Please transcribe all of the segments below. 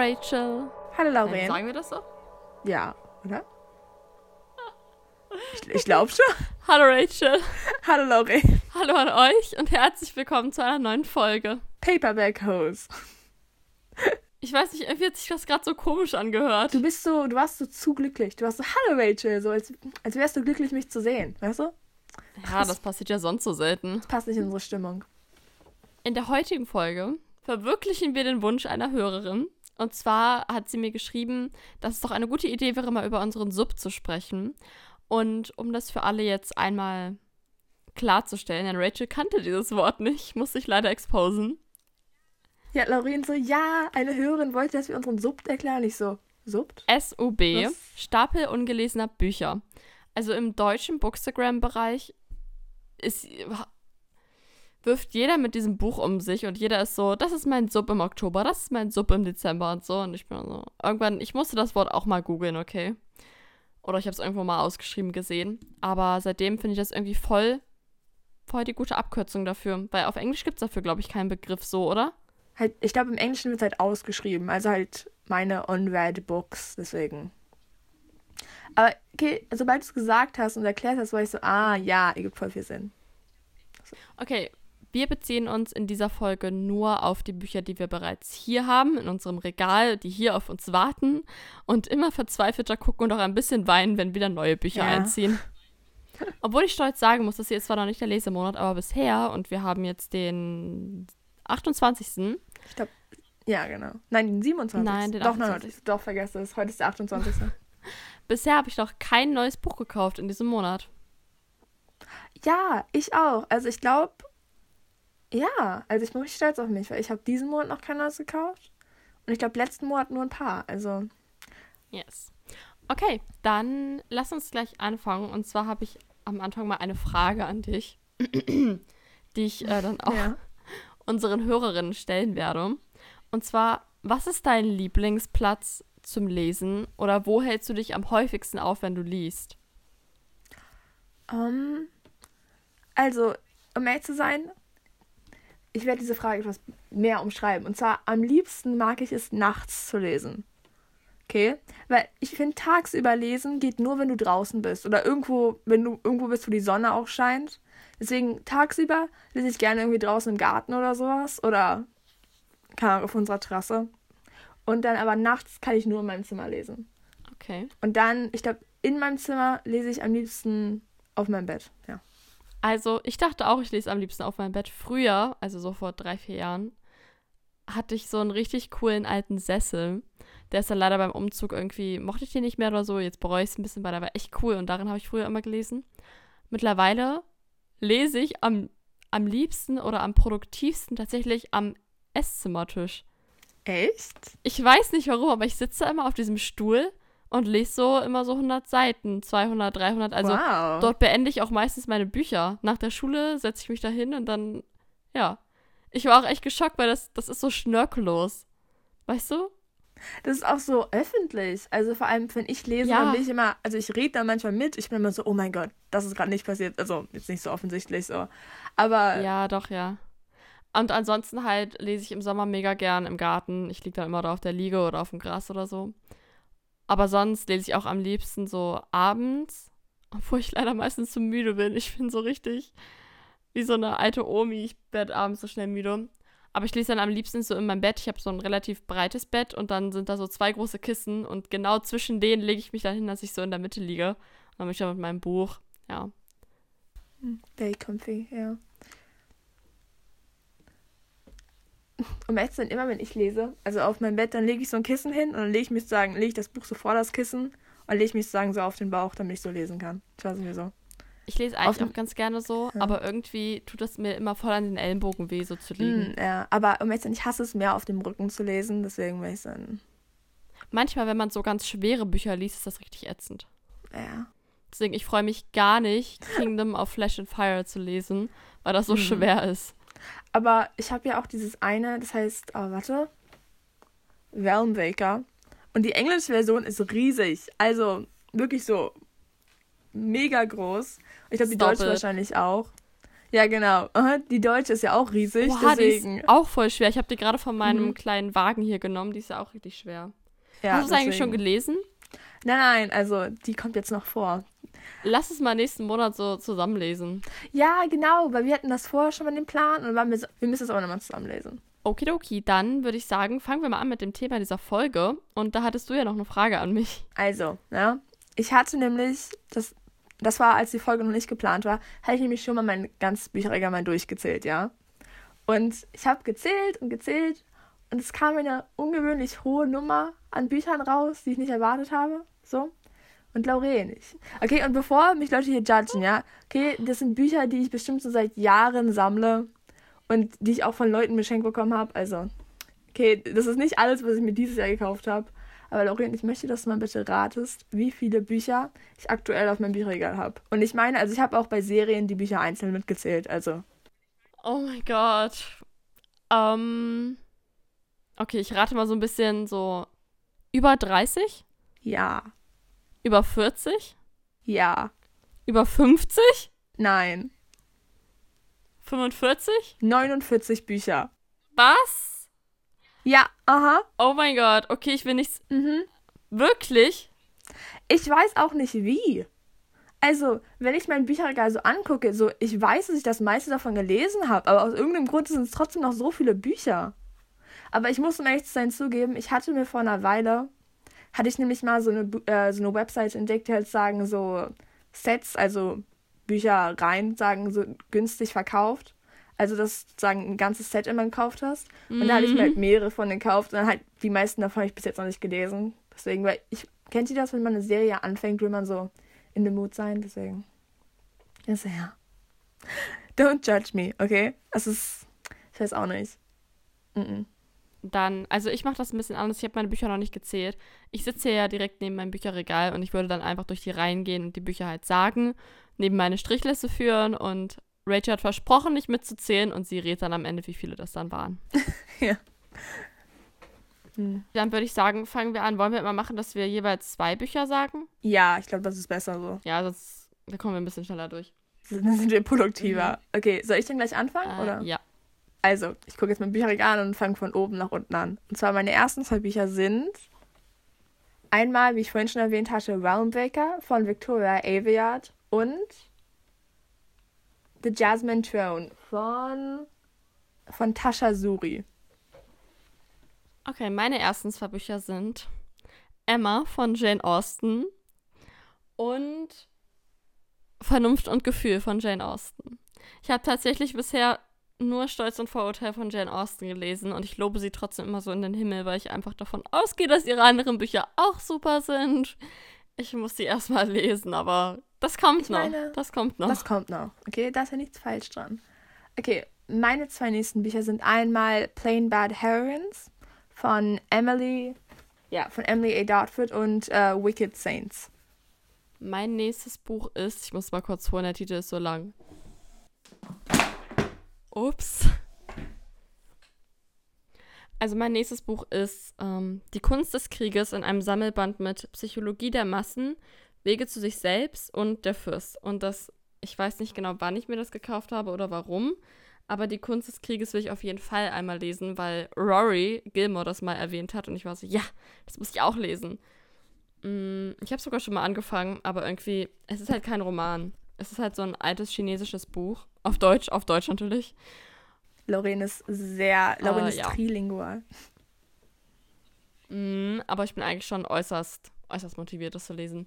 Rachel. Hallo Lauren. Sagen wir das so? Ja, oder? Ich, ich glaube schon. Hallo Rachel. Hallo Lauren. Hallo an euch und herzlich willkommen zu einer neuen Folge. Paperback Hose. Ich weiß nicht, irgendwie hat sich das gerade so komisch angehört. Du bist so, du warst so zu glücklich. Du warst so, hallo Rachel, so als, als wärst du glücklich, mich zu sehen, weißt du? Ja, das passiert ja sonst so selten. Das passt nicht in unsere Stimmung. In der heutigen Folge verwirklichen wir den Wunsch einer Hörerin. Und zwar hat sie mir geschrieben, dass es doch eine gute Idee wäre, mal über unseren Sub zu sprechen. Und um das für alle jetzt einmal klarzustellen, denn Rachel kannte dieses Wort nicht, muss ich leider exposen. Ja, Lauren so, ja, eine Hörerin wollte, dass wir unseren Sub erklären. Ich so, Subt? SUB, Was? Stapel ungelesener Bücher. Also im deutschen Bookstagram-Bereich ist, wirft jeder mit diesem Buch um sich und jeder ist so, das ist mein Sub im Oktober, das ist mein Sub im Dezember und so. Und ich bin so, irgendwann, ich musste das Wort auch mal googeln, okay? Oder ich habe es irgendwo mal ausgeschrieben gesehen. Aber seitdem finde ich das irgendwie voll, voll die gute Abkürzung dafür. Weil auf Englisch gibt es dafür, glaube ich, keinen Begriff so, oder? Halt, ich glaube, im Englischen wird es halt ausgeschrieben. Also halt meine unread Books, deswegen. Aber okay, sobald du es gesagt hast und erklärt hast, war ich so, ah, ja, ergibt voll viel Sinn. Okay, wir beziehen uns in dieser Folge nur auf die Bücher, die wir bereits hier haben, in unserem Regal, die hier auf uns warten und immer verzweifelter gucken und auch ein bisschen weinen, wenn wieder neue Bücher Ja. einziehen. Obwohl ich stolz sagen muss, dass hier ist zwar noch nicht der Lesemonat, aber bisher, und wir haben jetzt den 28. Ich glaube, ja, genau. Nein, den 27. Nein, den Doch, 28.. nein, doch, vergesse es. Heute ist der 28. Bisher habe ich noch kein neues Buch gekauft in diesem Monat. ja, ich auch. Also ich glaube, ja, also ich bin richtig stolz auf mich, weil ich habe diesen Monat noch kein neues gekauft. Und ich glaube, letzten Monat nur ein paar. Also, Yes. Okay, dann lass uns gleich anfangen. Und zwar habe ich am Anfang mal eine Frage an dich, die ich äh, dann auch ja. unseren Hörerinnen stellen werde. Und zwar, was ist dein Lieblingsplatz zum Lesen oder wo hältst du dich am häufigsten auf, wenn du liest? Ähm, also, um ehrlich zu sein, ich werde diese Frage etwas mehr umschreiben. Und zwar, am liebsten mag ich es, nachts zu lesen. Okay? Weil ich finde, tagsüber lesen geht nur, wenn du draußen bist. Oder irgendwo, wenn du irgendwo bist, wo die Sonne auch scheint. Deswegen, tagsüber lese ich gerne irgendwie draußen im Garten oder sowas. Oder, keine Ahnung, auf unserer Terrasse. Und dann aber nachts kann ich nur in meinem Zimmer lesen. Okay. Und dann, ich glaube, in meinem Zimmer lese ich am liebsten auf meinem Bett. Ja. Also, ich dachte auch, ich lese am liebsten auf meinem Bett. Früher, also so vor drei, vier Jahren, hatte ich so einen richtig coolen alten Sessel. Der ist dann leider beim Umzug irgendwie, mochte ich den nicht mehr oder so. Jetzt bereue ich es ein bisschen, weil der war echt cool und darin habe ich früher immer gelesen. Mittlerweile lese ich am, am liebsten oder am produktivsten tatsächlich am Esszimmertisch. Echt? Ich weiß nicht warum, aber ich sitze immer auf diesem Stuhl und lese so immer so 100 Seiten, 200, 300. Also wow. dort beende ich auch meistens meine Bücher. Nach der Schule setze ich mich da hin und dann, ja. Ich war auch echt geschockt, weil das, das ist so schnörkellos. Weißt du? Das ist auch so öffentlich. Also vor allem, wenn ich lese, Ja. dann bin ich immer, also ich rede da manchmal mit. Ich bin immer so, oh mein Gott, das ist gerade nicht passiert. Also jetzt nicht so offensichtlich so. Aber Ja, doch, ja. Und ansonsten halt lese ich im Sommer mega gern im Garten. Ich liege dann immer da auf der Liege oder auf dem Gras oder so. Aber sonst lese ich auch am liebsten so abends, obwohl ich leider meistens zu müde bin. Ich bin so richtig wie so eine alte Omi. Ich werde abends so schnell müde. Aber ich lese dann am liebsten so in meinem Bett. Ich habe so ein relativ breites Bett und dann sind da so zwei große Kissen und genau zwischen denen lege ich mich dann hin, dass ich so in der Mitte liege. Und dann bin ich da mit meinem Buch. Ja. very comfy, ja. Um zu sein, immer wenn ich lese, also auf meinem Bett, dann lege ich so ein Kissen hin und dann lege ich mich sozusagen, lege ich das Buch so vor das Kissen und lege ich mich sozusagen so auf den Bauch, damit ich so lesen kann. Ich weiß nicht so. Ich lese Auf eigentlich dem- auch ganz gerne so, Ja. aber irgendwie tut es mir immer voll an den Ellenbogen weh, so zu liegen. Hm, ja, aber um sein, ich hasse es mehr auf dem Rücken zu lesen, deswegen will ich dann, Manchmal, wenn man so ganz schwere Bücher liest, ist das richtig ätzend. ja. Deswegen, ich freue mich gar nicht, Kingdom of Flesh and Fire zu lesen, weil das so Hm. schwer ist. Aber ich habe ja auch dieses eine, das heißt, oh, warte, Realmwaker. Und die englische Version ist riesig. Also wirklich so mega groß. Ich glaube, die Stop deutsche it. wahrscheinlich auch. Ja, genau. Die deutsche ist ja auch riesig, die deswegen. ist auch voll schwer. Ich habe die gerade von meinem Mhm. kleinen Wagen hier genommen. Die ist ja auch richtig schwer. ja, Hast du es eigentlich schon gelesen? Nein, nein, also die kommt jetzt noch vor. Lass es mal nächsten Monat so zusammenlesen. Ja, genau, weil wir hatten das vorher schon mal den Plan und waren wir, so, wir müssen es aber nochmal zusammenlesen. Okidoki, dann würde ich sagen, fangen wir mal an mit dem Thema dieser Folge. Und da hattest du ja noch eine Frage an mich. Also, ja, ich hatte nämlich, das, das war, als die Folge noch nicht geplant war, hatte ich nämlich schon mal mein ganzes Bücherregal mal durchgezählt, ja. Und ich habe gezählt und gezählt und es kam eine ungewöhnlich hohe Nummer an Büchern raus, die ich nicht erwartet habe, so. Und Laurel nicht. Okay, und bevor mich Leute hier judgen, ja, okay, das sind Bücher, die ich bestimmt so seit Jahren sammle und die ich auch von Leuten geschenkt bekommen habe, also, okay, das ist nicht alles, was ich mir dieses Jahr gekauft habe. Aber Lauren, ich möchte, dass du mal bitte ratest, wie viele Bücher ich aktuell auf meinem Bücherregal habe. Und ich meine, also ich habe auch bei Serien die Bücher einzeln mitgezählt. Also, Oh mein Gott. Ähm. Okay, ich rate mal so ein bisschen so über 30, ja, über 40, ja, über 50, nein. 45. 49 Bücher. Was? Ja, aha. Oh mein Gott. Okay, ich will nichts. Mhm. Wirklich? Ich weiß auch nicht wie. Also, wenn ich mein Bücherregal so angucke, so, ich weiß, dass ich das meiste davon gelesen habe, aber aus irgendeinem Grund sind es trotzdem noch so viele Bücher. Aber ich muss um ehrlich zu sein zugeben, ich hatte mir vor einer Weile, hatte ich nämlich mal so eine, äh, so eine Website entdeckt, die halt sagen, so Sets, also Bücher rein, sagen, so günstig verkauft. Also, dass du sozusagen ein ganzes Set immer gekauft hast. Und da hatte ich mir halt mehrere von gekauft und dann halt die meisten davon habe ich bis jetzt noch nicht gelesen. Deswegen, weil ich, kennt ihr das, wenn man eine Serie anfängt, will man so in the mood sein? Deswegen. Also, ja. Don't judge me, okay? Es ist, ich weiß auch nicht. Mhm. Dann, also ich mache das ein bisschen anders. Ich habe meine Bücher noch nicht gezählt. Ich sitze ja direkt neben meinem Bücherregal und ich würde dann einfach durch die Reihen gehen und die Bücher halt sagen, neben meine Strichliste führen und Rachel hat versprochen, nicht mitzuzählen und sie rät dann am Ende, wie viele das dann waren. Ja. Hm. Dann würde ich sagen, fangen wir an. Wollen wir immer machen, dass wir jeweils zwei Bücher sagen? Ja, ich glaube, das ist besser so. Ja, sonst da kommen wir ein bisschen schneller durch. Dann sind wir produktiver. Okay, soll ich denn gleich anfangen? Äh, oder? Ja. Also, ich gucke jetzt mein Bücherregal an und fange von oben nach unten an. Und zwar meine ersten zwei Bücher sind einmal, wie ich vorhin schon erwähnt hatte, Realmbreaker von Victoria Aveyard und The Jasmine Throne von, von Tasha Suri. Okay, meine ersten zwei Bücher sind Emma von Jane Austen und Vernunft und Gefühl von Jane Austen. Ich habe tatsächlich bisher nur Stolz und Vorurteil von Jane Austen gelesen und ich lobe sie trotzdem immer so in den Himmel, weil ich einfach davon ausgehe, dass ihre anderen Bücher auch super sind. Ich muss sie erstmal lesen, aber das kommt Ich noch. meine, das kommt noch. Das kommt noch. Okay, da ist ja nichts falsch dran. Okay, meine zwei nächsten Bücher sind einmal Plain Bad Heroines von Emily, ja, von Emily A. Dartford und äh, Wicked Saints. Mein nächstes Buch ist, ich muss mal kurz holen, der Titel ist so lang. Ups. Also mein nächstes Buch ist ähm, Die Kunst des Krieges in einem Sammelband mit Psychologie der Massen, Wege zu sich selbst und der Fürst. Und das, ich weiß nicht genau, wann ich mir das gekauft habe oder warum, aber die Kunst des Krieges will ich auf jeden Fall einmal lesen, weil Rory Gilmore das mal erwähnt hat und ich war so, ja, das muss ich auch lesen. Mm, Ich habe sogar schon mal angefangen, aber irgendwie, es ist halt kein Roman. Es ist halt so ein altes chinesisches Buch. Auf Deutsch, auf Deutsch natürlich. Lorraine ist sehr, Lorraine Äh, ist ja. trilingual. Mm, aber ich bin eigentlich schon äußerst, äußerst motiviert, das zu lesen.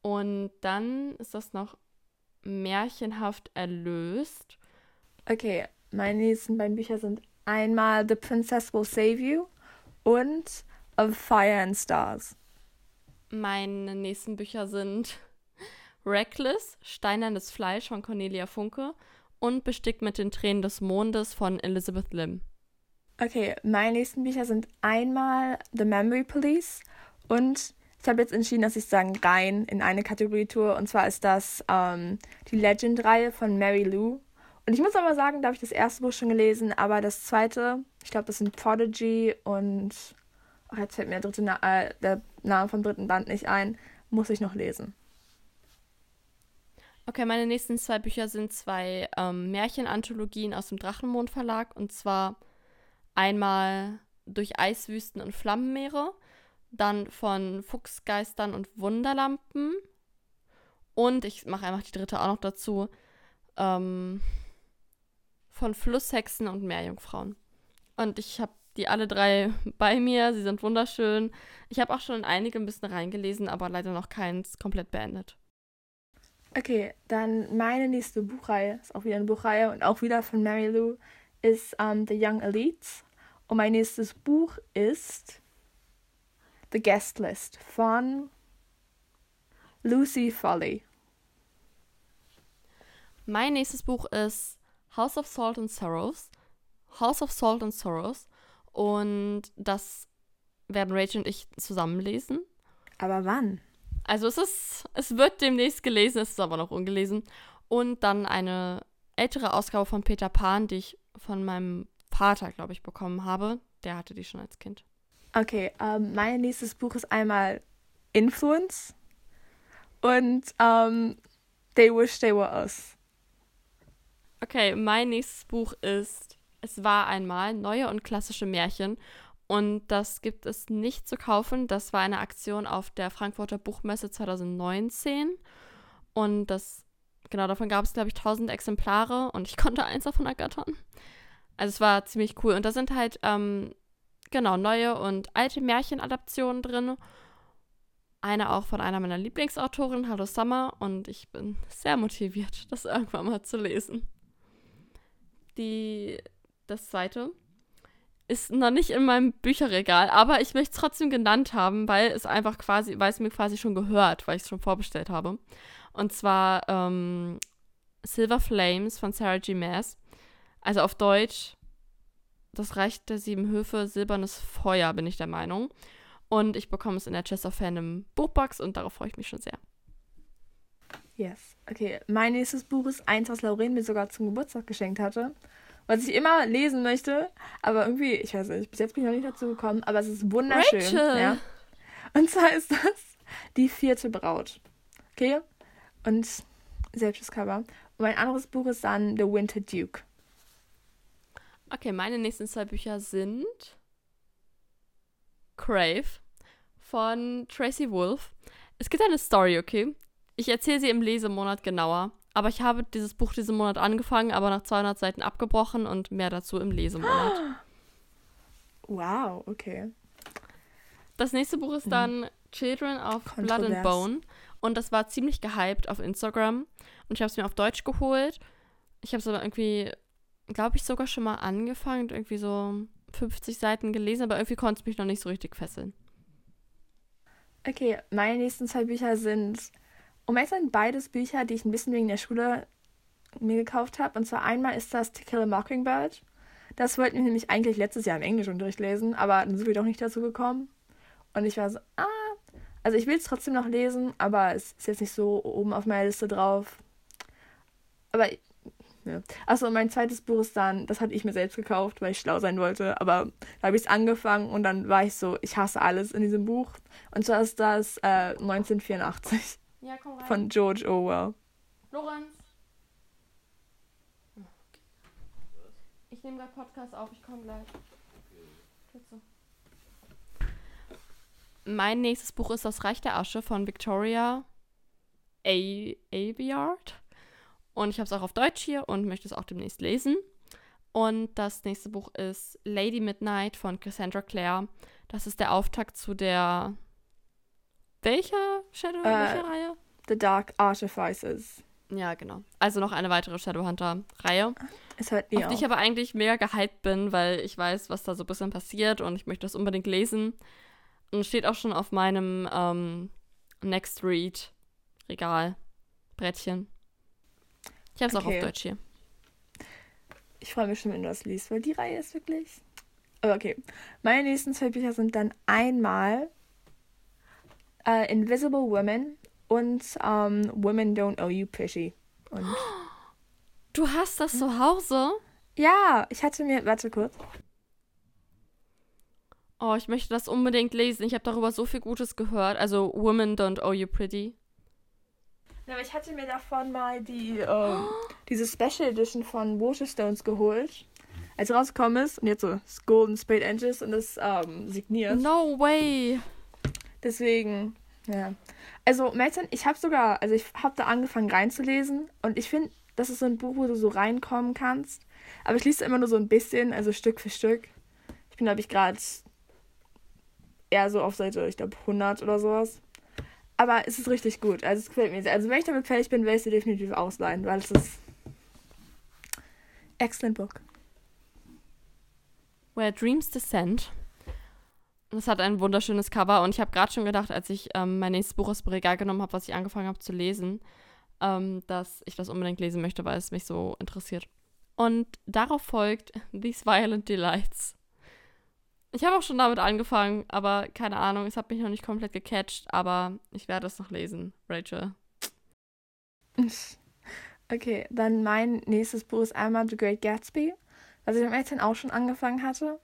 Und dann ist das noch märchenhaft erlöst. Okay, meine nächsten beiden Bücher sind einmal The Princess Will Save You und Of Fire and Stars. Meine nächsten Bücher sind Reckless, Steinernes Fleisch von Cornelia Funke und Bestickt mit den Tränen des Mondes von Elizabeth Lim. Okay, meine nächsten Bücher sind einmal The Memory Police und ich habe jetzt entschieden, dass ich sagen rein in eine Kategorie tue und zwar ist das ähm, die Legend-Reihe von Mary Lou. Und ich muss aber sagen, da habe ich das erste Buch schon gelesen, aber das zweite, ich glaube, das sind Prodigy und ach, jetzt fällt mir der, dritte Na äh, der Name vom dritten Band nicht ein, muss ich noch lesen. Okay, meine nächsten zwei Bücher sind zwei ähm, Märchenanthologien aus dem Drachenmond Verlag. Und zwar einmal durch Eiswüsten und Flammenmeere, dann von Fuchsgeistern und Wunderlampen. Und ich mache einfach die dritte auch noch dazu. Ähm, von Flusshexen und Meerjungfrauen. Und ich habe die alle drei bei mir. Sie sind wunderschön. Ich habe auch schon einige ein bisschen reingelesen, aber leider noch keins komplett beendet. Okay, dann meine nächste Buchreihe, ist auch wieder eine Buchreihe und auch wieder von Mary Lou, ist um, ähm, The Young Elites. Und mein nächstes Buch ist The Guest List von Lucy Foley. Mein nächstes Buch ist House of Salt and Sorrows. House of Salt and Sorrows. Und das werden Rachel und ich zusammenlesen. Aber wann? Also es ist, es wird demnächst gelesen, es ist aber noch ungelesen. Und dann eine ältere Ausgabe von Peter Pan, die ich von meinem Vater, glaube ich, bekommen habe. Der hatte die schon als Kind. Okay, ähm, mein nächstes Buch ist einmal Influence und ähm, They Wish They Were Us. Okay, mein nächstes Buch ist Es war einmal neue und klassische Märchen und das gibt es nicht zu kaufen. Das war eine Aktion auf der Frankfurter Buchmesse 2019. Und das, genau, davon gab es, glaube ich, 1000 Exemplare und ich konnte eins davon ergattern. Also es war ziemlich cool. Und da sind halt, ähm, genau, neue und alte Märchenadaptionen drin. Eine auch von einer meiner Lieblingsautoren, Hallo Summer. Und ich bin sehr motiviert, das irgendwann mal zu lesen. Die, das zweite ist noch nicht in meinem Bücherregal, aber ich möchte es trotzdem genannt haben, weil es einfach quasi, weil es mir quasi schon gehört, weil ich es schon vorbestellt habe. Und zwar ähm, Silver Flames von Sarah G. Maas. Also auf Deutsch, das Reich der sieben Höfe, silbernes Feuer, bin ich der Meinung. Und ich bekomme es in der Chest of Fandom Buchbox und darauf freue ich mich schon sehr. Yes. Okay, mein nächstes Buch ist eins, was Lauren mir sogar zum Geburtstag geschenkt hatte was ich immer lesen möchte. Aber irgendwie, ich weiß nicht, bis jetzt bin ich noch nicht dazu gekommen, aber es ist wunderschön. Rachel. Ja. Und zwar ist das die vierte Braut. Okay? Und selbstes Cover. Und mein anderes Buch ist dann The Winter Duke. Okay, meine nächsten zwei Bücher sind Crave von Tracy Wolf. Es gibt eine Story, okay? Ich erzähle sie im Lesemonat genauer. Aber ich habe dieses Buch diesen Monat angefangen, aber nach 200 Seiten abgebrochen und mehr dazu im Lesemonat. Wow, okay. Das nächste Buch ist dann Children of Blood and Bone. Und das war ziemlich gehypt auf Instagram. Und ich habe es mir auf Deutsch geholt. Ich habe es aber irgendwie, glaube ich, sogar schon mal angefangen und irgendwie so 50 Seiten gelesen, aber irgendwie konnte es mich noch nicht so richtig fesseln. Okay, meine nächsten zwei Bücher sind um ehrlich sind beides Bücher, die ich ein bisschen wegen der Schule mir gekauft habe. Und zwar einmal ist das To Kill a Mockingbird. Das wollten wir nämlich eigentlich letztes Jahr im Englischunterricht lesen, aber dann sind wir doch nicht dazu gekommen. Und ich war so, ah, also ich will es trotzdem noch lesen, aber es ist jetzt nicht so oben auf meiner Liste drauf. Aber, ja. Achso, mein zweites Buch ist dann, das hatte ich mir selbst gekauft, weil ich schlau sein wollte, aber da habe ich es angefangen und dann war ich so, ich hasse alles in diesem Buch. Und zwar ist das äh, 1984. Ja, komm rein. Von George Orwell. Lorenz. Ich nehme gerade Podcast auf, ich komme gleich. Bitte. Mein nächstes Buch ist Das Reich der Asche von Victoria Aveyard. Und ich habe es auch auf Deutsch hier und möchte es auch demnächst lesen. Und das nächste Buch ist Lady Midnight von Cassandra Clare. Das ist der Auftakt zu der welcher Shadow, äh, welche Reihe? The Dark Artificers. Ja, genau. Also noch eine weitere Shadowhunter-Reihe. Es hört nie auf. die ich aber eigentlich mega gehypt bin, weil ich weiß, was da so ein bisschen passiert und ich möchte das unbedingt lesen. Und steht auch schon auf meinem ähm, Next Read Regal Brettchen. Ich habe es okay. auch auf Deutsch hier. Ich freue mich schon, wenn du das liest, weil die Reihe ist wirklich. Aber okay. Meine nächsten zwei Bücher sind dann einmal uh, Invisible Women und um, Women Don't Owe You Pity. Und du hast das zu Hause? Ja, ich hatte mir. Warte kurz. Oh, ich möchte das unbedingt lesen. Ich habe darüber so viel Gutes gehört. Also Women Don't Owe You Pretty. Ja, aber ich hatte mir davon mal die, ähm, diese Special Edition von Waterstones geholt. Als rausgekommen ist und jetzt so Golden Spade Angels und das ähm, signiert. No way. Deswegen, ja. Also, Melton, ich habe sogar, also ich habe da angefangen reinzulesen und ich finde, das ist so ein Buch, wo du so reinkommen kannst. Aber ich lese immer nur so ein bisschen, also Stück für Stück. Ich bin, glaube ich, gerade eher so auf Seite, ich glaube, 100 oder sowas. Aber es ist richtig gut. Also, es gefällt mir sehr. Also, wenn ich damit fertig bin, werde ich sie definitiv ausleihen, weil es ist. Excellent Book. Where Dreams Descend. Das hat ein wunderschönes Cover und ich habe gerade schon gedacht, als ich ähm, mein nächstes Buch aus dem Regal genommen habe, was ich angefangen habe zu lesen, ähm, dass ich das unbedingt lesen möchte, weil es mich so interessiert. Und darauf folgt These Violent Delights. Ich habe auch schon damit angefangen, aber keine Ahnung, es hat mich noch nicht komplett gecatcht, aber ich werde es noch lesen, Rachel. Okay, dann mein nächstes Buch ist einmal The Great Gatsby, was ich am 18 auch schon angefangen hatte.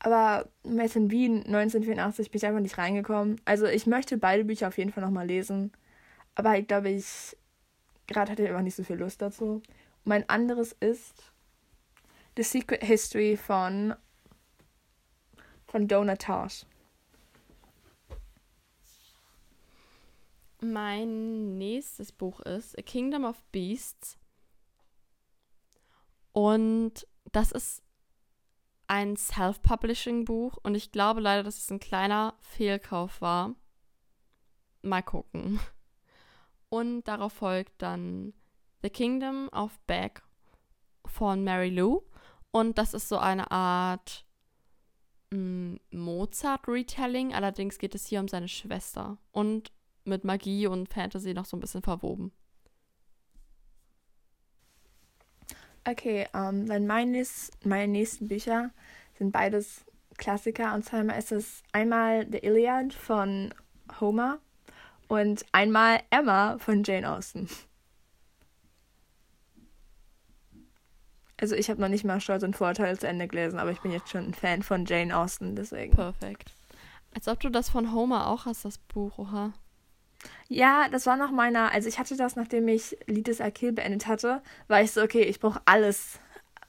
Aber Made in Wien 1984 bin ich einfach nicht reingekommen. Also ich möchte beide Bücher auf jeden Fall nochmal lesen. Aber ich glaube, ich gerade hatte ich einfach nicht so viel Lust dazu. Und mein anderes ist The Secret History von von Donna Tartt. Mein nächstes Buch ist A Kingdom of Beasts. Und das ist ein Self-Publishing-Buch und ich glaube leider, dass es ein kleiner Fehlkauf war. Mal gucken. Und darauf folgt dann The Kingdom of Beck von Mary Lou. Und das ist so eine Art mm, Mozart-Retelling. Allerdings geht es hier um seine Schwester. Und mit Magie und Fantasy noch so ein bisschen verwoben. Okay, ähm, dann meines, meine nächsten Bücher sind beides Klassiker. Und zwar ist es einmal The Iliad von Homer und einmal Emma von Jane Austen. Also ich habe noch nicht mal Stolz und Vorteil zu Ende gelesen, aber ich bin jetzt schon ein Fan von Jane Austen, deswegen. Perfekt. Als ob du das von Homer auch hast, das Buch, oha. Ja, das war noch meiner, also ich hatte das, nachdem ich Lied des Akil beendet hatte, war ich so, okay, ich brauche alles,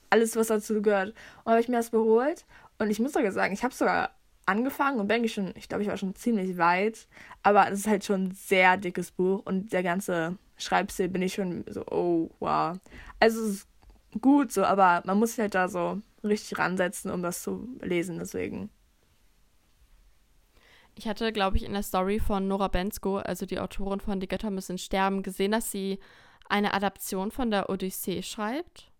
alles, was dazu gehört. Und habe ich mir das beholt und ich muss sogar sagen, ich habe sogar angefangen und bin ich schon, ich glaube, ich war schon ziemlich weit, aber es ist halt schon ein sehr dickes Buch und der ganze Schreibstil bin ich schon so, oh, wow. Also es ist gut so, aber man muss sich halt da so richtig ransetzen, um das zu lesen, deswegen. Ich hatte, glaube ich, in der Story von Nora Bensko, also die Autorin von Die Götter müssen sterben, gesehen, dass sie eine Adaption von der Odyssee schreibt.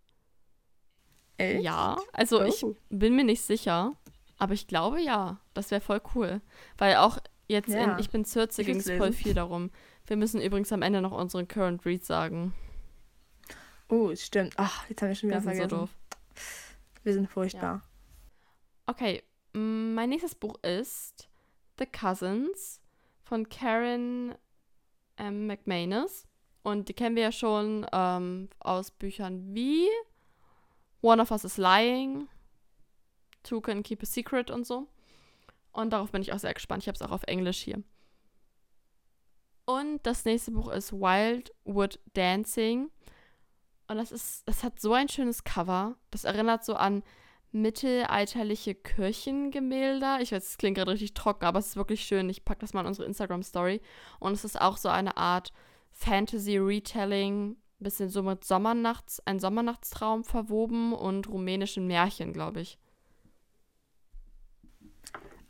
Echt? Ja, also oh. ich bin mir nicht sicher, aber ich glaube ja, das wäre voll cool. Weil auch jetzt ja. in Ich bin Zürze ging es voll viel darum. Wir müssen übrigens am Ende noch unseren Current Read sagen. Oh, stimmt. Ach, jetzt haben wir schon wieder vergessen. So doof. Wir sind furchtbar. Ja. Okay, mein nächstes Buch ist The Cousins von Karen ähm, McManus. Und die kennen wir ja schon ähm, aus Büchern wie One of Us is Lying, Two Can Keep a Secret und so. Und darauf bin ich auch sehr gespannt. Ich habe es auch auf Englisch hier. Und das nächste Buch ist Wildwood Dancing und das ist, das hat so ein schönes Cover. Das erinnert so an mittelalterliche Kirchengemälde. Ich weiß, es klingt gerade richtig trocken, aber es ist wirklich schön. Ich packe das mal in unsere Instagram-Story. Und es ist auch so eine Art Fantasy-Retelling, bisschen so mit Sommernachts, ein Sommernachtstraum verwoben und rumänischen Märchen, glaube ich.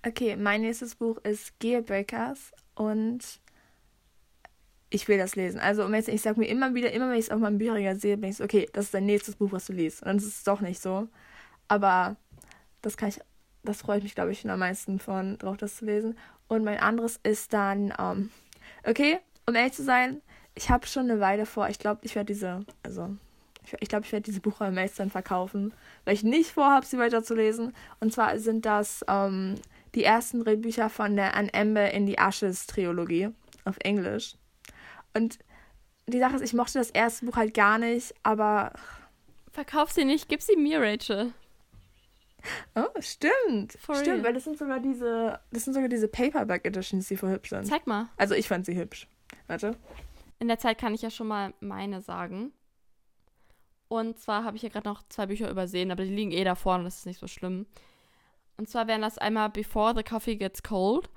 Okay, mein nächstes Buch ist Gearbreakers und ich will das lesen. Also ich sage mir immer wieder, immer wenn ich es auf meinem Bücherregal sehe, bin ich so, okay, das ist dein nächstes Buch, was du liest. Und dann ist es doch nicht so. Aber das kann ich, das freue ich mich, glaube ich, am meisten von drauf, das zu lesen. Und mein anderes ist dann, ähm, okay, um ehrlich zu sein, ich habe schon eine Weile vor, ich glaube, ich werde diese, also ich, ich glaube, ich werde diese Buch am dann verkaufen, weil ich nicht vorhabe, sie weiterzulesen. Und zwar sind das ähm, die ersten Drehbücher von der An Ember in die Ashes Trilogie auf Englisch. Und die Sache ist, ich mochte das erste Buch halt gar nicht, aber. Verkauf sie nicht, gib sie mir, Rachel. Oh, stimmt. For stimmt, real. weil das sind sogar diese, das sind sogar diese Paperback Editions, die voll hübsch sind. Zeig mal. Also ich fand sie hübsch. Warte. In der Zeit kann ich ja schon mal meine sagen. Und zwar habe ich hier gerade noch zwei Bücher übersehen, aber die liegen eh davor und das ist nicht so schlimm. Und zwar wären das einmal Before the Coffee Gets Cold.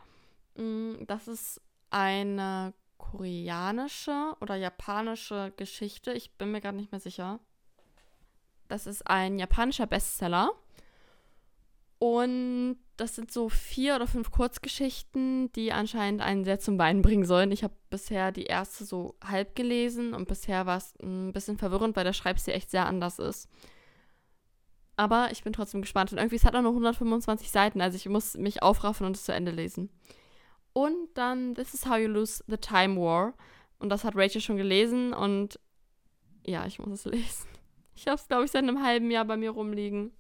Mm, das ist eine koreanische oder japanische Geschichte. Ich bin mir gerade nicht mehr sicher. Das ist ein japanischer Bestseller. Und das sind so vier oder fünf Kurzgeschichten, die anscheinend einen sehr zum Weinen bringen sollen. Ich habe bisher die erste so halb gelesen und bisher war es ein bisschen verwirrend, weil der Schreibstil echt sehr anders ist. Aber ich bin trotzdem gespannt. Und irgendwie, es hat auch nur 125 Seiten, also ich muss mich aufraffen und es zu Ende lesen. Und dann This is How You Lose the Time War. Und das hat Rachel schon gelesen und ja, ich muss es lesen. Ich habe es, glaube ich, seit einem halben Jahr bei mir rumliegen.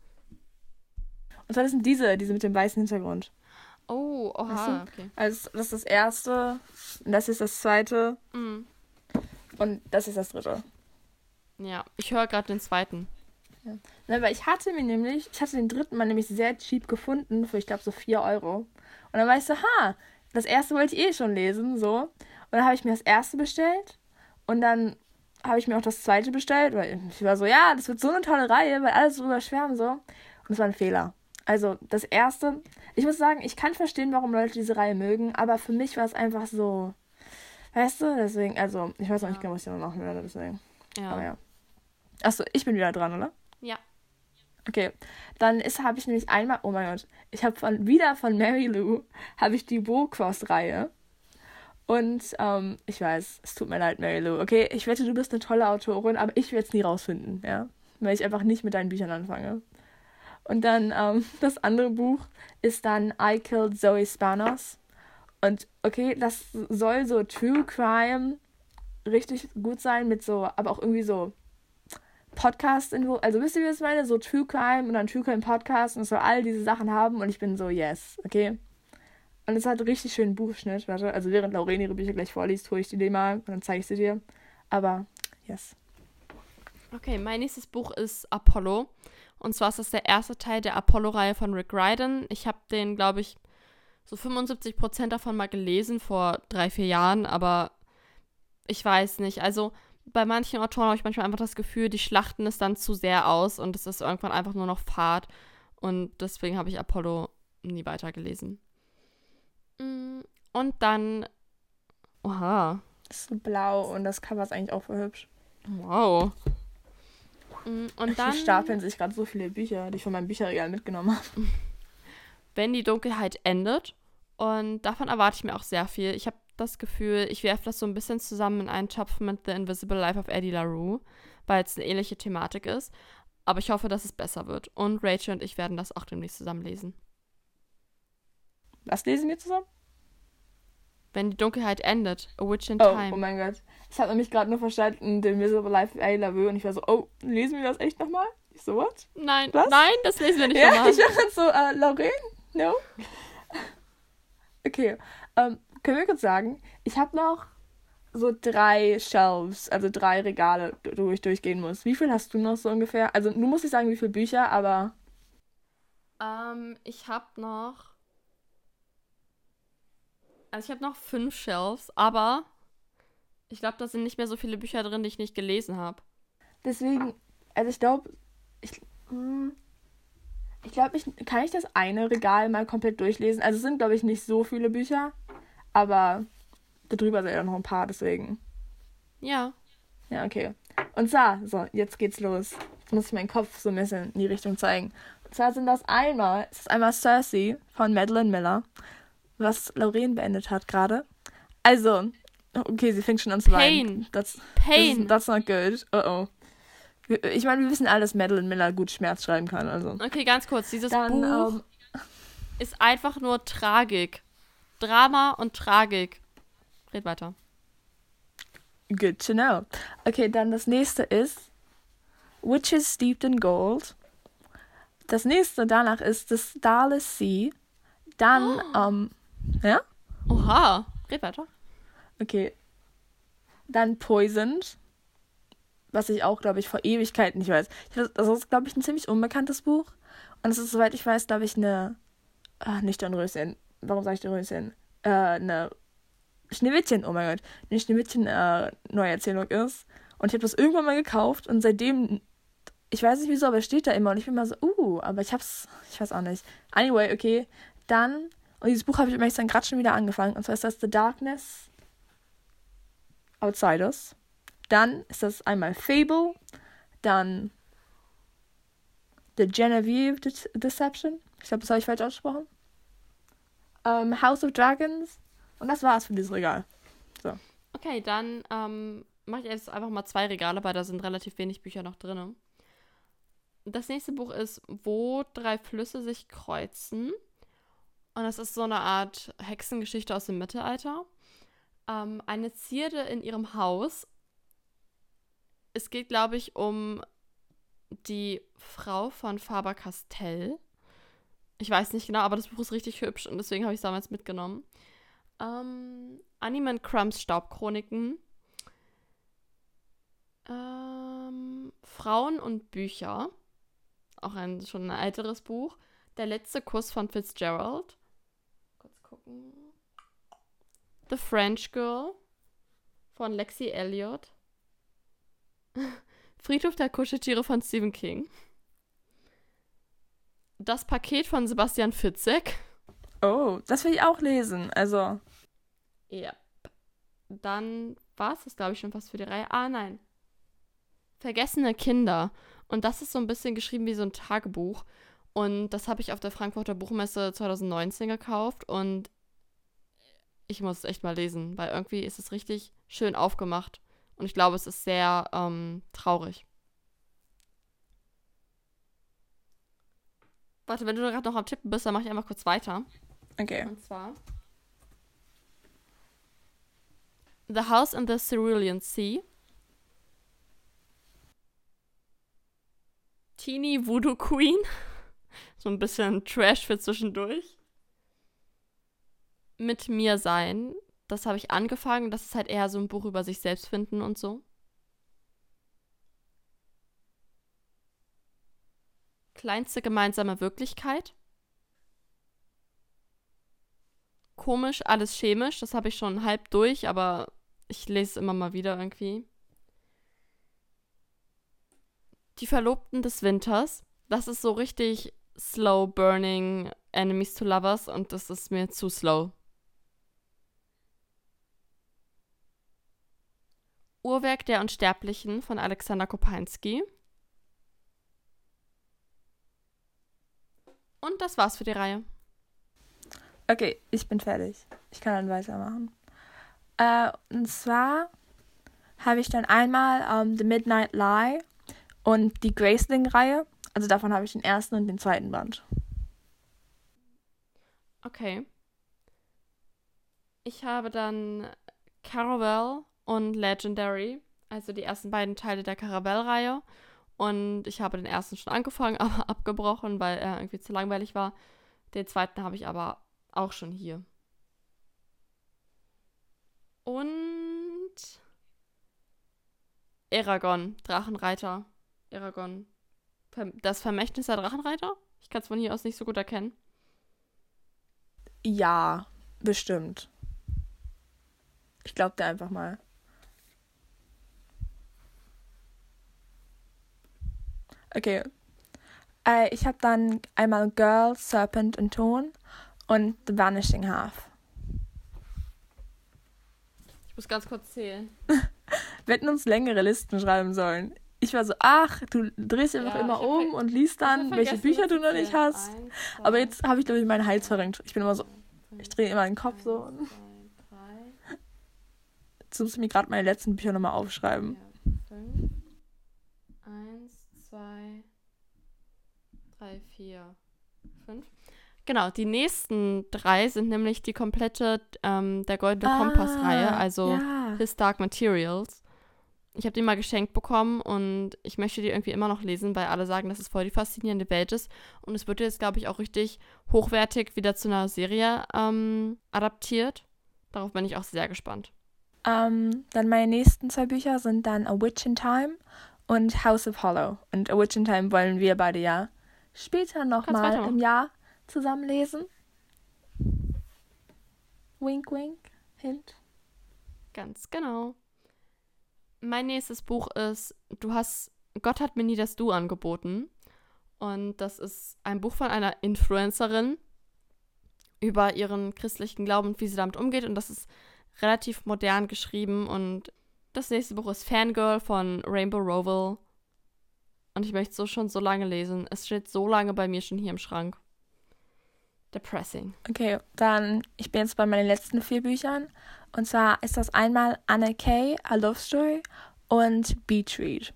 Und zwar das sind diese, diese mit dem weißen Hintergrund. Oh, oha, Weißt du? okay. Also das ist das erste, und das ist das zweite Mm. und das ist das dritte. Ja, ich höre gerade den zweiten. Ne, weil ich hatte mir nämlich, ich hatte den dritten mal nämlich sehr cheap gefunden, für ich glaube so 4 Euro. Und dann war ich so, ha, das erste wollte ich eh schon lesen, so. Und dann habe ich mir das erste bestellt und dann habe ich mir auch das zweite bestellt, weil ich war so, ja, das wird so eine tolle Reihe, weil alle so drüber schwärmen, so. Und es war ein Fehler. Also das erste, ich muss sagen, ich kann verstehen, warum Leute diese Reihe mögen, aber für mich war es einfach so, weißt du, deswegen, also ich weiß noch nicht genau, was ich noch machen werde, deswegen. Ja. Aber ja. Achso, ich bin wieder dran, oder? Ja. Okay, dann ist habe ich nämlich einmal, oh mein Gott, ich habe von wieder von Mary Lou habe ich die Bocross-Reihe und ähm, ich weiß, es tut mir leid, Mary Lou. Okay, ich wette, du bist eine tolle Autorin, aber ich werde es nie rausfinden, ja, weil ich einfach nicht mit deinen Büchern anfange. Und dann ähm, das andere Buch ist dann I Killed Zoe Spanos und okay, das soll so True Crime richtig gut sein mit so, aber auch irgendwie so Podcast in also wisst ihr, wie ich das meine? So True Crime und dann True Crime Podcast und soll all diese Sachen haben und ich bin so, yes, okay. Und es hat richtig schönen Buchschnitt, warte, also während Lauren ihre Bücher gleich vorliest, hole ich die dir mal und dann zeige ich sie dir. Aber, yes. Okay, mein nächstes Buch ist Apollo. Und zwar ist das der erste Teil der Apollo-Reihe von Rick Riordan. Ich habe den, glaube ich, so 75 Prozent davon mal gelesen vor drei, vier Jahren, aber ich weiß nicht. Also bei manchen Autoren habe ich manchmal einfach das Gefühl, die schlachten es dann zu sehr aus und es ist irgendwann einfach nur noch Fahrt. Und deswegen habe ich Apollo nie weitergelesen. Mm, Und dann. Oha. Das ist so blau und das Cover ist eigentlich auch voll hübsch. Wow. Mm, Und dann. Hier stapeln sich gerade so viele Bücher, die ich von meinem Bücherregal mitgenommen habe. wenn die Dunkelheit endet. Und davon erwarte ich mir auch sehr viel. Ich habe das Gefühl, ich werfe das so ein bisschen zusammen in einen Topf mit The Invisible Life of Eddie LaRue, weil es eine ähnliche Thematik ist. Aber ich hoffe, dass es besser wird. Und Rachel und ich werden das auch demnächst zusammen lesen. Was lesen wir zusammen? Wenn die Dunkelheit endet, A Witch in Oh, Time. oh mein Gott. Ich habe nämlich gerade nur verstanden, The Invisible Life of I Love und ich war so, oh, lesen wir das echt nochmal? Ich so, what? nein, Was? nein, das lesen wir nicht ja, nochmal. ich war gerade so, äh, Lauren? No? Okay, ähm, können wir kurz sagen, ich habe noch so drei Shelves, also drei Regale, wo ich durchgehen muss. Wie viel hast du noch so ungefähr? Also, du musst nicht sagen, wie viele Bücher, aber Ähm, ich habe noch. Also ich habe noch fünf Shelves, aber ich glaube, da sind nicht mehr so viele Bücher drin, die ich nicht gelesen habe. deswegen, also ich glaube, ich, hm, ich glaube, ich, kann ich das eine Regal mal komplett durchlesen? Also, es sind, glaube ich, nicht so viele Bücher, aber darüber sind ja noch ein paar, deswegen. Ja. Ja, okay. Und zwar, so, jetzt geht's los. Jetzt muss ich meinen Kopf so ein bisschen in die Richtung zeigen. Und zwar sind das einmal, es ist einmal Cersei von Madeline Miller, was Lauren beendet hat gerade. Also, okay, sie fängt schon an zu weinen. Pain. That's, Pain. That's, that's not good. Oh oh. Ich meine, wir wissen alle, dass Madeline Miller gut Schmerz schreiben kann, also. Okay, ganz kurz. Dieses Dann, Buch ähm, ist einfach nur Tragik. Drama und Tragik. Red weiter. Good to know. Okay, dann das nächste ist Witches Steeped in Gold. Das nächste danach ist The Starless Sea. Dann, ähm, ja, Oha. Red weiter. okay. Dann Poisoned. Was ich auch, glaube ich, vor Ewigkeiten nicht weiß. Das ist, glaube ich, ein ziemlich unbekanntes Buch. Und es ist, soweit ich weiß, glaube ich, eine. Ah, nicht Dornröschen. Warum sage ich Dornröschen? Äh, eine Schneewittchen, oh mein Gott, eine Schneewittchen-Neuerzählung äh, ist. Und ich habe das irgendwann mal gekauft und seitdem, ich weiß nicht wieso, aber es steht da immer und ich bin mal so, uh, aber ich hab's, ich weiß auch nicht. Anyway, okay, dann, und dieses Buch habe ich dann gerade schon wieder angefangen, und zwar ist das The Darkness Outsiders. Dann ist das einmal Fable, dann The Genevieve De Deception. Ich glaube, das habe ich falsch ausgesprochen. Ähm, House of Dragons. Und das war's für dieses Regal. So. Okay, dann ähm, mache ich jetzt einfach mal zwei Regale, weil da sind relativ wenig Bücher noch drin. Das nächste Buch ist Wo drei Flüsse sich kreuzen. Und das ist so eine Art Hexengeschichte aus dem Mittelalter. Ähm, eine Zierde in ihrem Haus. Es geht, glaube ich, um die Frau von Faber Castell. Ich weiß nicht genau, aber das Buch ist richtig hübsch und deswegen habe ich es damals mitgenommen. Ähm, Anime Crumbs Staubchroniken. Ähm, Frauen und Bücher. Auch ein schon ein älteres Buch. Der letzte Kuss von Fitzgerald. Gucken. The French Girl von Lexi Elliott. Friedhof der Kuscheltiere von Stephen King. Das Paket von Sebastian Fitzek. Oh, das will ich auch lesen. Also. Ja. Dann war es das, glaube ich, schon fast für die Reihe. Ah, nein. Vergessene Kinder. Und das ist so ein bisschen geschrieben wie so ein Tagebuch. Und das habe ich auf der Frankfurter Buchmesse 2019 gekauft. Und ich muss es echt mal lesen, weil irgendwie ist es richtig schön aufgemacht. Und ich glaube, es ist sehr ähm, traurig. Warte, wenn du gerade noch am Tippen bist, dann mache ich einfach kurz weiter. Okay. Und zwar The House in the Cerulean Sea. Teeny Voodoo Queen. So ein bisschen Trash für zwischendurch. Mit mir sein. Das habe ich angefangen. Das ist halt eher so ein Buch über sich selbst finden und so. Kleinste gemeinsame Wirklichkeit. Komisch, alles chemisch. Das habe ich schon halb durch, aber ich lese es immer mal wieder irgendwie. Die Verlobten des Winters. Das ist so richtig slow burning Enemies to Lovers und das ist mir zu slow. Uhrwerk der Unsterblichen von Alexander Kopinski. Und das war's für die Reihe. Okay, ich bin fertig. Ich kann dann weitermachen. Äh, und zwar habe ich dann einmal ähm, The Midnight Lie und die Graceling-Reihe. Also davon habe ich den ersten und den zweiten Band. Okay. Ich habe dann Caravelle und Legendary, also die ersten beiden Teile der Caravelle-Reihe. Und ich habe den ersten schon angefangen, aber abgebrochen, weil er irgendwie zu langweilig war. Den zweiten habe ich aber auch schon hier. Und Eragon, Drachenreiter. Eragon. Das Vermächtnis der Drachenreiter? Ich kann es von hier aus nicht so gut erkennen. Ja, bestimmt. Ich glaube dir einfach mal. Okay. Äh, ich habe dann einmal Girl, Serpent und Ton und The Vanishing Half. Ich muss ganz kurz zählen. Wir hätten uns längere Listen schreiben sollen. Ich war so, ach, du drehst einfach ja, immer um und liest dann, welche Bücher du noch nicht hast. Eins, zwei, Aber jetzt habe ich, glaube ich, meinen Hals verrenkt. Ich bin immer so, ich drehe immer den Kopf so. Jetzt musst du mir gerade meine letzten Bücher nochmal aufschreiben. Ja, fünf. Eins, zwei, drei, vier, fünf. Genau, die nächsten drei sind nämlich die komplette ähm, der Goldene ah, Kompass-Reihe, also ja. His Dark Materials. Ich habe die mal geschenkt bekommen und ich möchte die irgendwie immer noch lesen, weil alle sagen, dass es voll die faszinierende Welt ist. Und es wird jetzt, glaube ich, auch richtig hochwertig wieder zu einer Serie ähm, adaptiert. Darauf bin ich auch sehr gespannt. Um, ähm, dann meine nächsten zwei Bücher sind dann A Witch in Time und House of Hollow. Und A Witch in Time wollen wir beide ja später nochmal im Jahr zusammenlesen. Wink, wink, hint. Ganz genau. Mein nächstes Buch ist Du hast Gott hat mir nie das Du angeboten. Und das ist ein Buch von einer Influencerin über ihren christlichen Glauben und wie sie damit umgeht. Und das ist relativ modern geschrieben. Und das nächste Buch ist Fangirl von Rainbow Rowell. Und ich möchte es so schon so lange lesen. Es steht so lange bei mir schon hier im Schrank. Depressing. Okay, dann ich bin jetzt bei meinen letzten vier Büchern. Und zwar ist das einmal Anna Kay, A Love Story und Beach Read.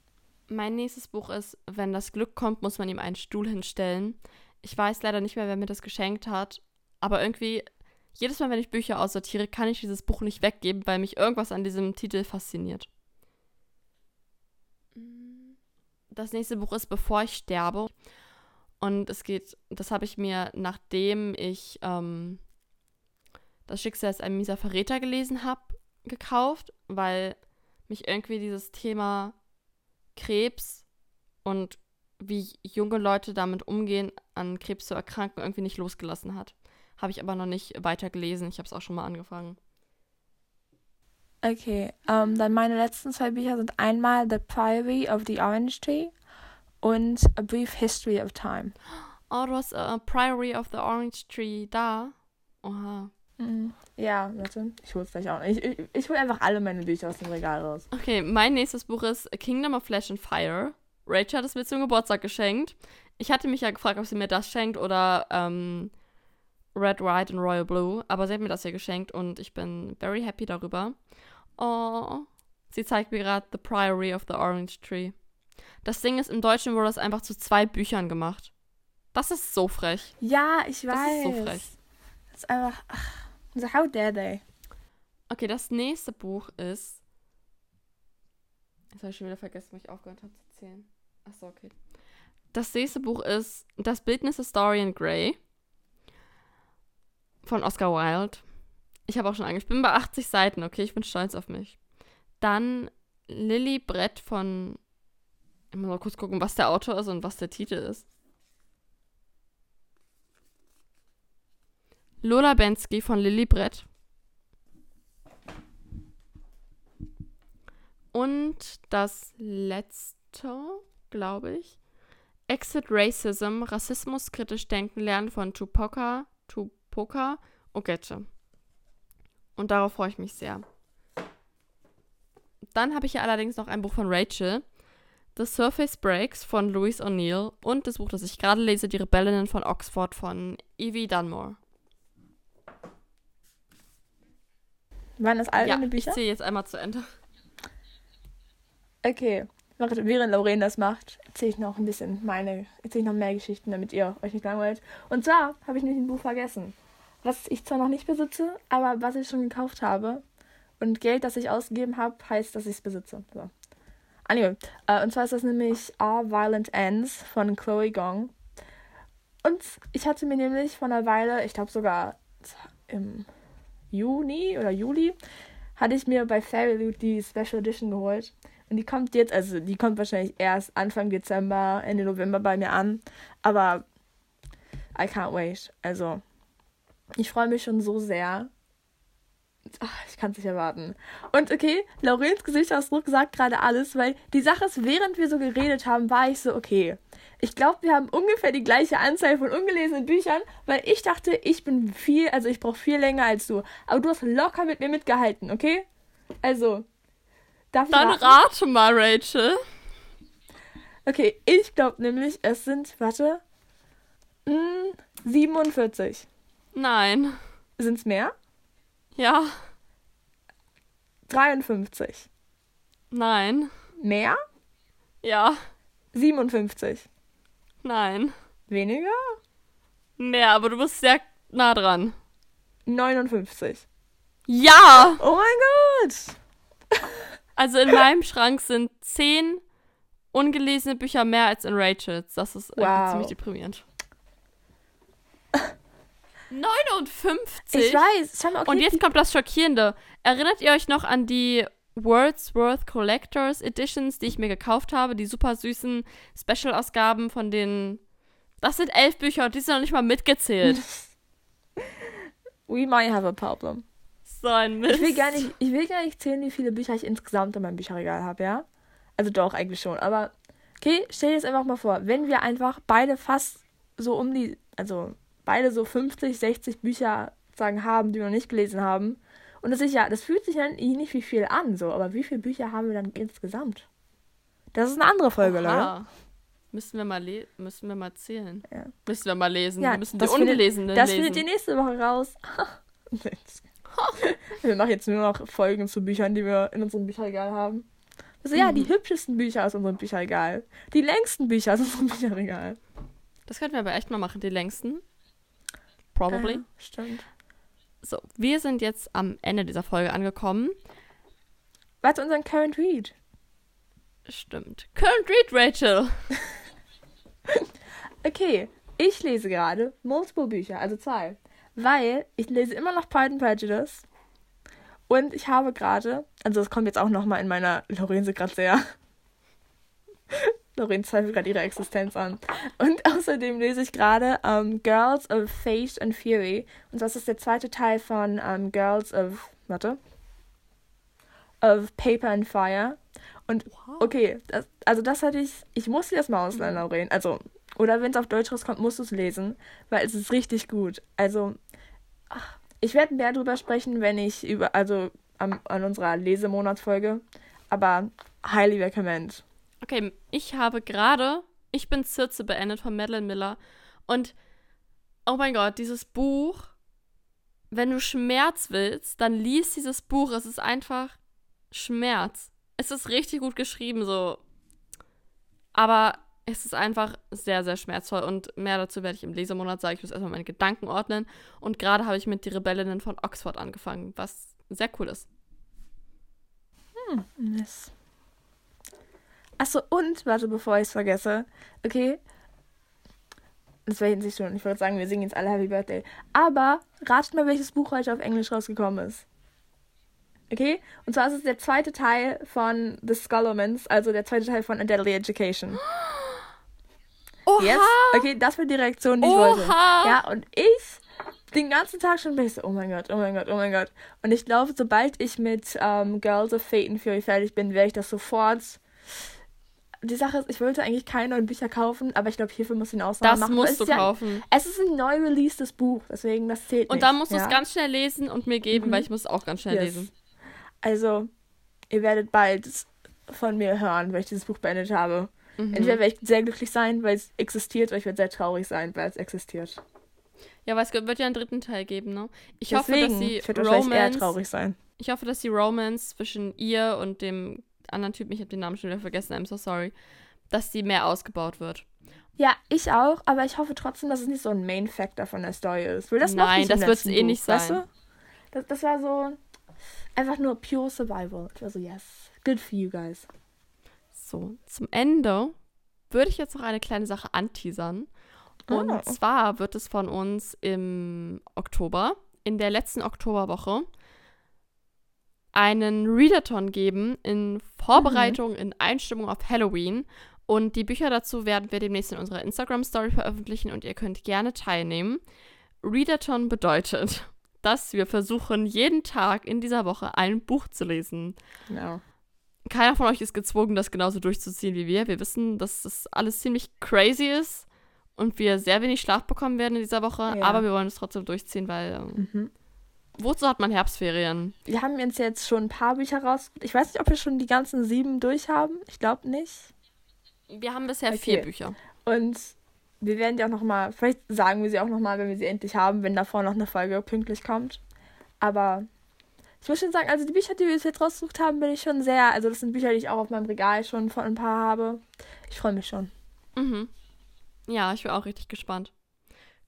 Mein nächstes Buch ist Wenn das Glück kommt, muss man ihm einen Stuhl hinstellen. Ich weiß leider nicht mehr, wer mir das geschenkt hat, aber irgendwie jedes Mal, wenn ich Bücher aussortiere, kann ich dieses Buch nicht weggeben, weil mich irgendwas an diesem Titel fasziniert. Das nächste Buch ist Bevor ich sterbe. Und es geht, das habe ich mir, nachdem ich ähm, das Schicksal ist ein mieser Verräter gelesen habe, gekauft, weil mich irgendwie dieses Thema Krebs und wie junge Leute damit umgehen, an Krebs zu erkranken, irgendwie nicht losgelassen hat. Habe ich aber noch nicht weiter gelesen. Ich habe es auch schon mal angefangen. Okay, ähm, dann meine letzten zwei Bücher sind einmal The Priory of the Orange Tree und A Brief History of Time. Oh, du hast A Priory of the Orange Tree da. Oha. Mhm. Ja, warte, ich hol's gleich auch. Ich, ich, ich hol einfach alle meine Bücher aus dem Regal raus. Okay, mein nächstes Buch ist A Kingdom of Flesh and Fire. Rachel hat es mir zum Geburtstag geschenkt. Ich hatte mich ja gefragt, ob sie mir das schenkt oder ähm, Red, White und Royal Blue, aber sie hat mir das hier geschenkt und ich bin very happy darüber. Oh, sie zeigt mir gerade The Priory of the Orange Tree. Das Ding ist, im Deutschen wurde das einfach zu zwei Büchern gemacht. Das ist so frech. Ja, ich weiß. Das ist so frech. Das ist einfach. Ach. So, how dare they? Okay, das nächste Buch ist. Jetzt habe ich schon wieder vergessen, wo ich aufgehört habe zu zählen. Achso, okay. Das nächste Buch ist Das Bildnis ist Dorian Gray von Oscar Wilde. Ich habe auch schon angefangen. Ich bin bei 80 Seiten, okay? Ich bin stolz auf mich. Dann Lilly Brett von. Ich muss mal kurz gucken, was der Autor ist und was der Titel ist. Lola Bensky von Lilly Brett. Und das letzte, glaube ich, Exit Racism, Rassismus kritisch denken lernen von Tupoka, Tupoka Ogette. Und darauf freue ich mich sehr. Dann habe ich hier allerdings noch ein Buch von Rachel, The Surface Breaks von Louise O'Neill und das Buch, das ich gerade lese, Die Rebellinnen von Oxford von Evie Dunmore. Waren das all ja, deine Bücher? Ich zähle jetzt einmal zu Ende. Okay. Während Lorraine das macht, erzähle ich noch ein bisschen meine, erzähle ich noch mehr Geschichten, damit ihr euch nicht langweilt. Und zwar habe ich nämlich ein Buch vergessen, was ich zwar noch nicht besitze, aber was ich schon gekauft habe. Und Geld, das ich ausgegeben habe, heißt, dass ich es besitze. So. Anyway, äh, und zwar ist das nämlich All Violent Ends von Chloe Gong. Und ich hatte mir nämlich vor einer Weile, ich glaube sogar im Juni oder Juli, hatte ich mir bei Fairy die Special Edition geholt. Und die kommt jetzt, also die kommt wahrscheinlich erst Anfang Dezember, Ende November bei mir an. Aber I can't wait. Also, ich freue mich schon so sehr. Ach, ich kann es nicht erwarten. Und okay, Laurens Gesichtsausdruck sagt gerade alles, weil die Sache ist, während wir so geredet haben, war ich so, okay. Ich glaube, wir haben ungefähr die gleiche Anzahl von ungelesenen Büchern, weil ich dachte, ich bin viel, also ich brauche viel länger als du. Aber du hast locker mit mir mitgehalten, okay? Also, darf Dann raten? rate mal, Rachel. Okay, ich glaube nämlich, es sind, warte, mh, hm, 47. Nein. Sind es mehr? Ja. 53. Nein. Mehr? Ja. 57. Nein. Weniger? Mehr, aber du bist sehr nah dran. 59. Ja! Oh mein Gott! Also in meinem Schrank sind 10 ungelesene Bücher mehr als in Rachels. Das ist wow. ziemlich deprimierend. 59? Ich weiß. Schau mal, okay, Und jetzt kommt das Schockierende. Erinnert ihr euch noch an die Wordsworth Collectors Editions, die ich mir gekauft habe? Die super süßen Special-Ausgaben von den. Das sind elf Bücher und die sind noch nicht mal mitgezählt. We might have a problem. So ein Mist. Ich will, gar nicht, ich will gar nicht zählen, wie viele Bücher ich insgesamt in meinem Bücherregal habe, ja? Also doch, eigentlich schon. Aber, okay, stell dir jetzt einfach mal vor, wenn wir einfach beide fast so um die, also beide so 50, 60 Bücher sagen haben, die wir noch nicht gelesen haben. Und das ist ja, das fühlt sich dann eh nicht wie viel an, so, aber wie viele Bücher haben wir dann insgesamt? Das ist eine andere Folge, Leute. Aha. Müssen wir mal le müssen wir mal zählen. Ja. Müssen wir mal lesen. Ja, wir müssen die das findet- Ungelesenen Das lesen. findet ihr nächste Woche raus. wir machen jetzt nur noch Folgen zu Büchern, die wir in unserem Bücherregal haben. Also ja, die Mhm. hübschesten Bücher aus unserem Bücherregal. Die längsten Bücher aus unserem Bücherregal. Das könnten wir aber echt mal machen, die längsten. Probably. Ja, stimmt. So, wir sind jetzt am Ende dieser Folge angekommen. Warte, unseren Current Read. Stimmt. Current Read, Rachel. Okay, ich lese gerade multiple Bücher, also zwei. Weil ich lese immer noch Pride and Prejudice. Und ich habe gerade, also es kommt jetzt auch nochmal in meiner Lorenze gerade sehr. Lorraine zweifelt gerade ihre Existenz an. Und außerdem lese ich gerade ähm, Girls of Fate and Fury. Und das ist der zweite Teil von ähm, Girls of, warte, of Paper and Fire. Und Wow. Okay, das, also das hatte ich. Ich muss dir das mal ausleihen, Lauren. Also, oder wenn es auf Deutsch rauskommt, musst du es lesen, weil es ist richtig gut. Also, ach, ich werde mehr drüber sprechen, wenn ich über, also am, an unserer Lesemonatsfolge. Aber highly recommend. Okay, ich habe gerade Ich bin Circe beendet von Madeline Miller. Und, oh mein Gott, dieses Buch, wenn du Schmerz willst, dann lies dieses Buch. Es ist einfach Schmerz. Es ist richtig gut geschrieben, so. Aber es ist einfach sehr, sehr schmerzvoll. Und mehr dazu werde ich im Lesemonat sagen. Ich muss erstmal meine Gedanken ordnen. Und gerade habe ich mit Die Rebellinnen von Oxford angefangen, was sehr cool ist. Yes. Achso, und, warte, bevor ich es vergesse. Okay. Das jetzt nicht schon. Ich wollte sagen, wir singen jetzt alle Happy Birthday. Aber ratet mal, welches Buch heute auf Englisch rausgekommen ist. Okay? Und zwar ist es der zweite Teil von The Skullomans, also der zweite Teil von A Deadly Education. Oha! Yes? Okay, das war die Reaktion, die ich wollte. Oha! Ja, und ich den ganzen Tag schon bin ich so, oh mein Gott, oh mein Gott, oh mein Gott. Und ich glaube, sobald ich mit ähm, Girls of Fate and Fury fertig bin, werde ich das sofort. Die Sache ist, ich wollte eigentlich keine neuen Bücher kaufen, aber ich glaube, hierfür muss ich eine Ausnahme Das machen. weil musst du ja, kaufen. Es ist ein neu releasedes Buch, deswegen das zählt Und nicht. dann musst du es ganz schnell lesen und mir geben, Mhm. weil ich muss es auch ganz schnell Yes. lesen. Also, ihr werdet bald von mir hören, weil ich dieses Buch beendet habe. Mhm. Entweder werde ich sehr glücklich sein, weil es existiert, oder ich werde sehr traurig sein, weil es existiert. Ja, aber es wird ja einen dritten Teil geben, ne? Ich hoffe, Deswegen, dass die ich wahrscheinlich eher Romance, traurig sein. ich hoffe, dass die Romance zwischen ihr und dem anderen Typen, ich habe den Namen schon wieder vergessen, I'm so sorry, dass die mehr ausgebaut wird. Ja, ich auch, aber ich hoffe trotzdem, dass es nicht so ein Main Factor von der Story ist. Weil das Nein, das wird's letzten eh nicht Buch, weißt sein. du? Das, das war so einfach nur pure Survival. Ich war so, yes, good for you guys. So, zum Ende würde ich jetzt noch eine kleine Sache anteasern. Und Oh. zwar wird es von uns im Oktober, in der letzten Oktoberwoche, einen Readathon geben in Vorbereitung, in Einstimmung auf Halloween. Und die Bücher dazu werden wir demnächst in unserer Instagram-Story veröffentlichen und ihr könnt gerne teilnehmen. Readathon bedeutet, dass wir versuchen, jeden Tag in dieser Woche ein Buch zu lesen Genau. keiner von euch ist gezwungen, das genauso durchzuziehen wie wir. Wir wissen, dass das alles ziemlich crazy ist und wir sehr wenig Schlaf bekommen werden in dieser Woche, Ja. aber wir wollen es trotzdem durchziehen, weil ähm, Mhm. Wozu hat man Herbstferien? Wir haben uns jetzt schon ein paar Bücher raus. Ich weiß nicht, ob wir schon die ganzen sieben durchhaben. Ich glaube nicht. Wir haben bisher Okay. vier Bücher. Und wir werden die auch noch mal, vielleicht sagen wir sie auch noch mal, wenn wir sie endlich haben, wenn davor noch eine Folge pünktlich kommt. Aber ich muss schon sagen, also die Bücher, die wir jetzt rausgesucht haben, bin ich schon sehr, also das sind Bücher, die ich auch auf meinem Regal schon von ein paar habe. Ich freue mich schon. Mhm. Ja, ich bin auch richtig gespannt.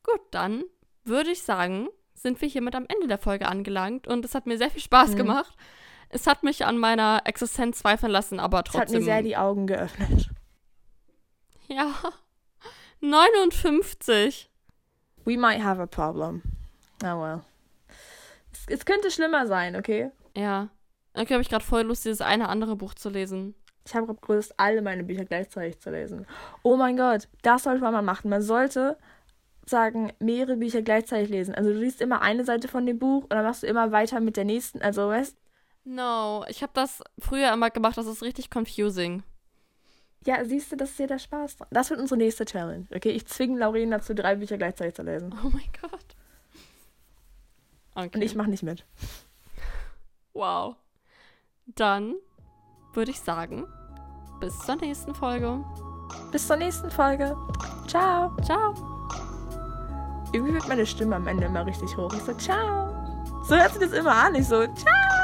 Gut, dann würde ich sagen, sind wir hiermit am Ende der Folge angelangt und es hat mir sehr viel Spaß Mhm. gemacht. Es hat mich an meiner Existenz zweifeln lassen, aber Es hat trotzdem. mir sehr die Augen geöffnet. ja. 59. We might have a problem. Oh well. Es, es könnte schlimmer sein, okay? Ja. Irgendwie habe ich gerade voll Lust, dieses eine andere Buch zu lesen. Ich habe gerade Lust, alle meine Bücher gleichzeitig zu lesen. Oh mein Gott, das sollte man mal machen. Man sollte sagen, mehrere Bücher gleichzeitig lesen. Also du liest immer eine Seite von dem Buch und dann machst du immer weiter mit der nächsten. Also weißt No, ich habe das früher immer gemacht, das ist richtig confusing. Ja, siehst du, das ist ja der Spaß dran. Das wird unsere nächste Challenge. Okay, ich zwinge Lauren dazu, drei Bücher gleichzeitig zu lesen. Oh mein Gott. Okay. Und ich mache nicht mit. Wow. Dann würde ich sagen, bis zur nächsten Folge. Bis zur nächsten Folge. Ciao. Ciao. Irgendwie wird meine Stimme am Ende immer richtig hoch. Ich so, ciao. So hört sich das immer an. Ich so, ciao.